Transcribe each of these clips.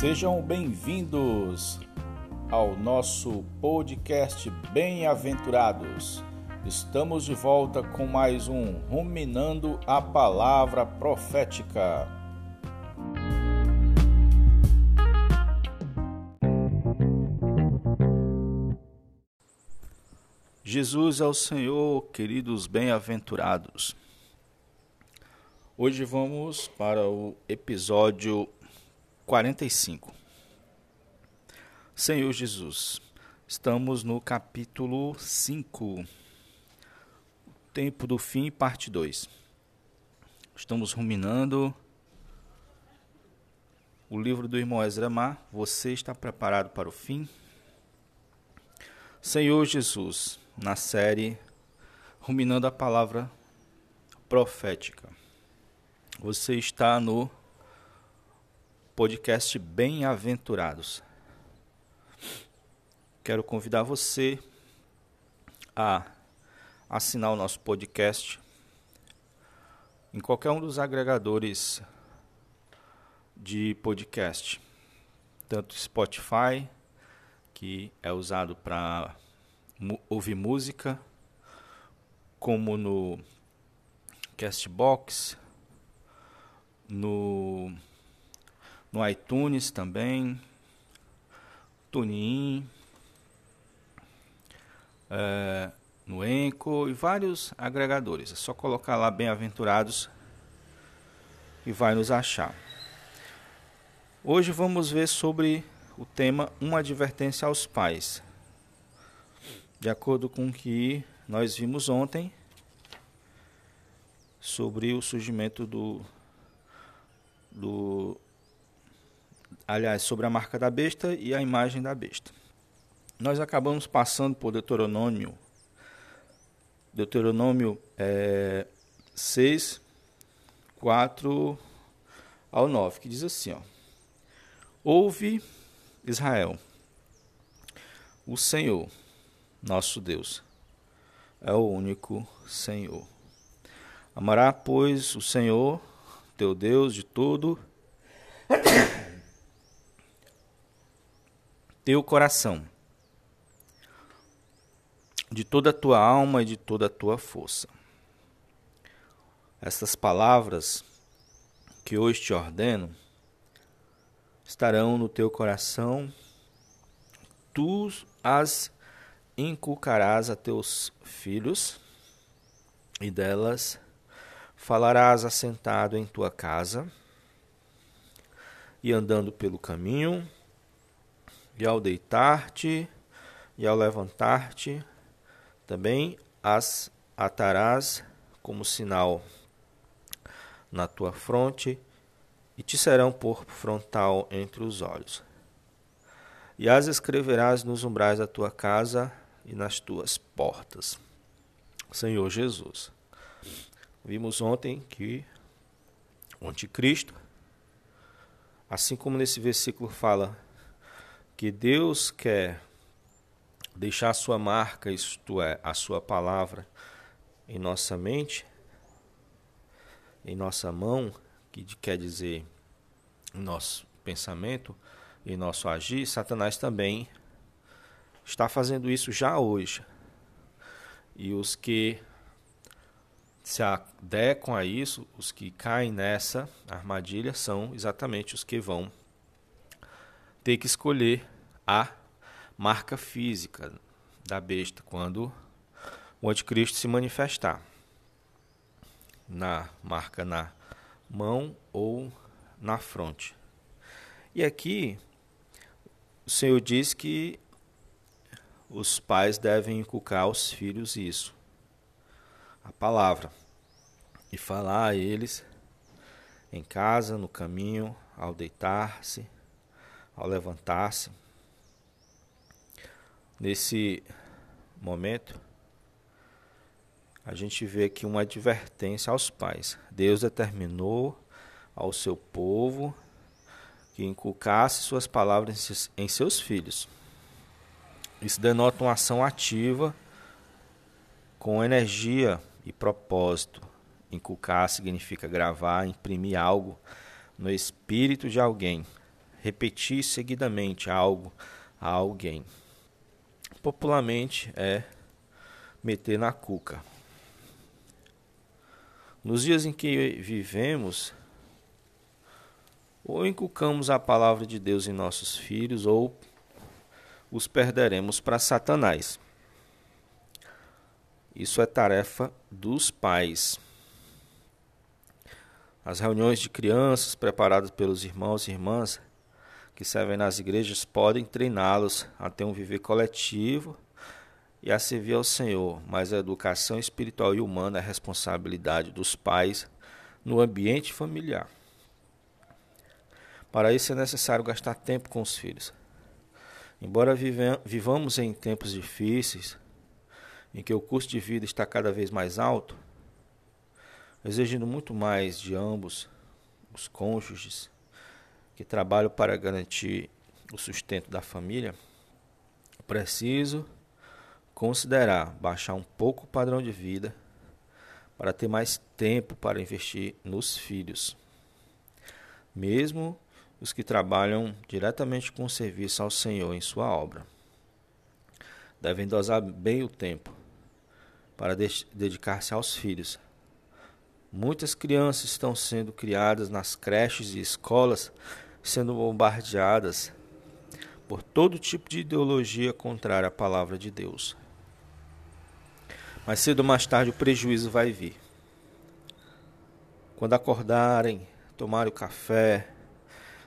Sejam bem-vindos ao nosso podcast Bem-aventurados. Estamos de volta com mais um Ruminando a Palavra Profética. Jesus é o Senhor, queridos bem-aventurados. Hoje vamos para o episódio 45. Senhor Jesus, estamos no capítulo 5, Tempo do Fim, parte 2. Estamos ruminando o livro do irmão Ezramar. Você está preparado para o fim? Senhor Jesus, na série Ruminando a Palavra Profética. Você está no podcast Bem-aventurados. Quero convidar você a assinar o nosso podcast em qualquer um dos agregadores de podcast, tanto Spotify, que é usado para ouvir música, como no Castbox, no no iTunes também, TuneIn, é, no Enco e vários agregadores. É só colocar lá Bem-aventurados e vai nos achar. Hoje vamos ver sobre o tema Uma advertência aos pais. De acordo com o que nós vimos ontem sobre o surgimento do, do aliás, sobre a marca da besta e a imagem da besta. Nós acabamos passando por Deuteronômio, Deuteronômio é, 6, 4 ao 9, que diz assim: ó, Ouve, Israel, o Senhor, nosso Deus, é o único Senhor. Amará, pois, o Senhor, teu Deus, de todo teu coração, de toda a tua alma e de toda a tua força. Estas palavras que hoje te ordeno estarão no teu coração, tu as inculcarás a teus filhos, e delas falarás assentado em tua casa e andando pelo caminho e ao deitar-te e ao levantar-te, também as atarás como sinal na tua fronte e te serão por frontal entre os olhos. E as escreverás nos umbrais da tua casa e nas tuas portas. Senhor Jesus. Vimos ontem que o anticristo, assim como nesse versículo fala que Deus quer deixar a sua marca, isto é, a sua palavra, em nossa mente, em nossa mão, que quer dizer em nosso pensamento, em nosso agir, Satanás também está fazendo isso já hoje. E os que se adequam a isso, os que caem nessa armadilha, são exatamente os que vão ter que escolher a marca física da besta quando o anticristo se manifestar. Na marca na mão ou na fronte. E aqui o Senhor diz que os pais devem inculcar aos filhos isso, a palavra, e falar a eles em casa, no caminho, ao deitar-se, ao levantar-se. Nesse momento, a gente vê aqui uma advertência aos pais. Deus determinou ao seu povo que inculcasse suas palavras em seus filhos. Isso denota uma ação ativa com energia e propósito. Inculcar significa gravar, imprimir algo no espírito de alguém repetir seguidamente algo a alguém. Popularmente é meter na cuca. Nos dias em que vivemos, ou inculcamos a palavra de Deus em nossos filhos, ou os perderemos para Satanás. Isso é tarefa dos pais. As reuniões de crianças preparadas pelos irmãos e irmãs que servem nas igrejas podem treiná-los a ter um viver coletivo e a servir ao Senhor, mas a educação espiritual e humana é responsabilidade dos pais no ambiente familiar. Para isso é necessário gastar tempo com os filhos. Embora vivamos em tempos difíceis, em que o custo de vida está cada vez mais alto, exigindo muito mais de ambos os cônjuges que trabalham para garantir o sustento da família, preciso considerar baixar um pouco o padrão de vida para ter mais tempo para investir nos filhos. Mesmo os que trabalham diretamente com o serviço ao Senhor em sua obra. Devem dosar bem o tempo para dedicar-se aos filhos. Muitas crianças estão sendo criadas nas creches e escolas, sendo bombardeadas por todo tipo de ideologia contrária à palavra de Deus. Mais cedo ou mais tarde o prejuízo vai vir. Quando acordarem, tomarem o café,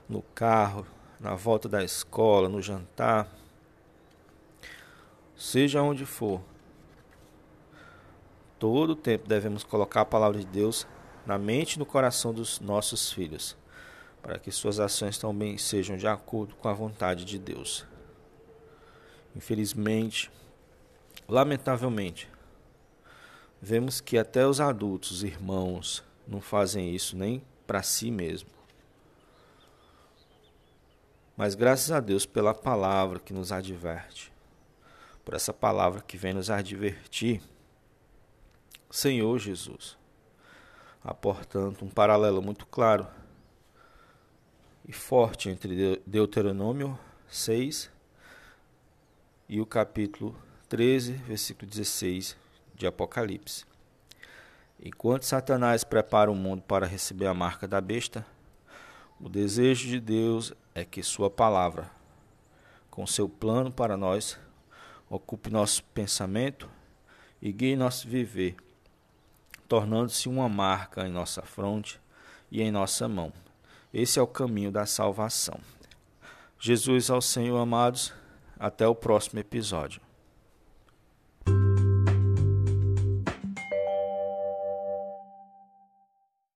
no carro, na volta da escola, no jantar, seja onde for, todo o tempo devemos colocar a palavra de Deus na mente e no coração dos nossos filhos, para que suas ações também sejam de acordo com a vontade de Deus. Infelizmente, lamentavelmente, vemos que até os adultos, irmãos, não fazem isso nem para si mesmo. Mas graças a Deus pela palavra que nos adverte, por essa palavra que vem nos advertir, Senhor Jesus. Há, portanto, um paralelo muito claro e forte entre Deuteronômio 6 e o capítulo 13, versículo 16 de Apocalipse. Enquanto Satanás prepara o mundo para receber a marca da besta, o desejo de Deus é que Sua palavra, com seu plano para nós, ocupe nosso pensamento e guie nosso viver, tornando-se uma marca em nossa fronte e em nossa mão. Esse é o caminho da salvação. Jesus ao Senhor, amados. Até o próximo episódio.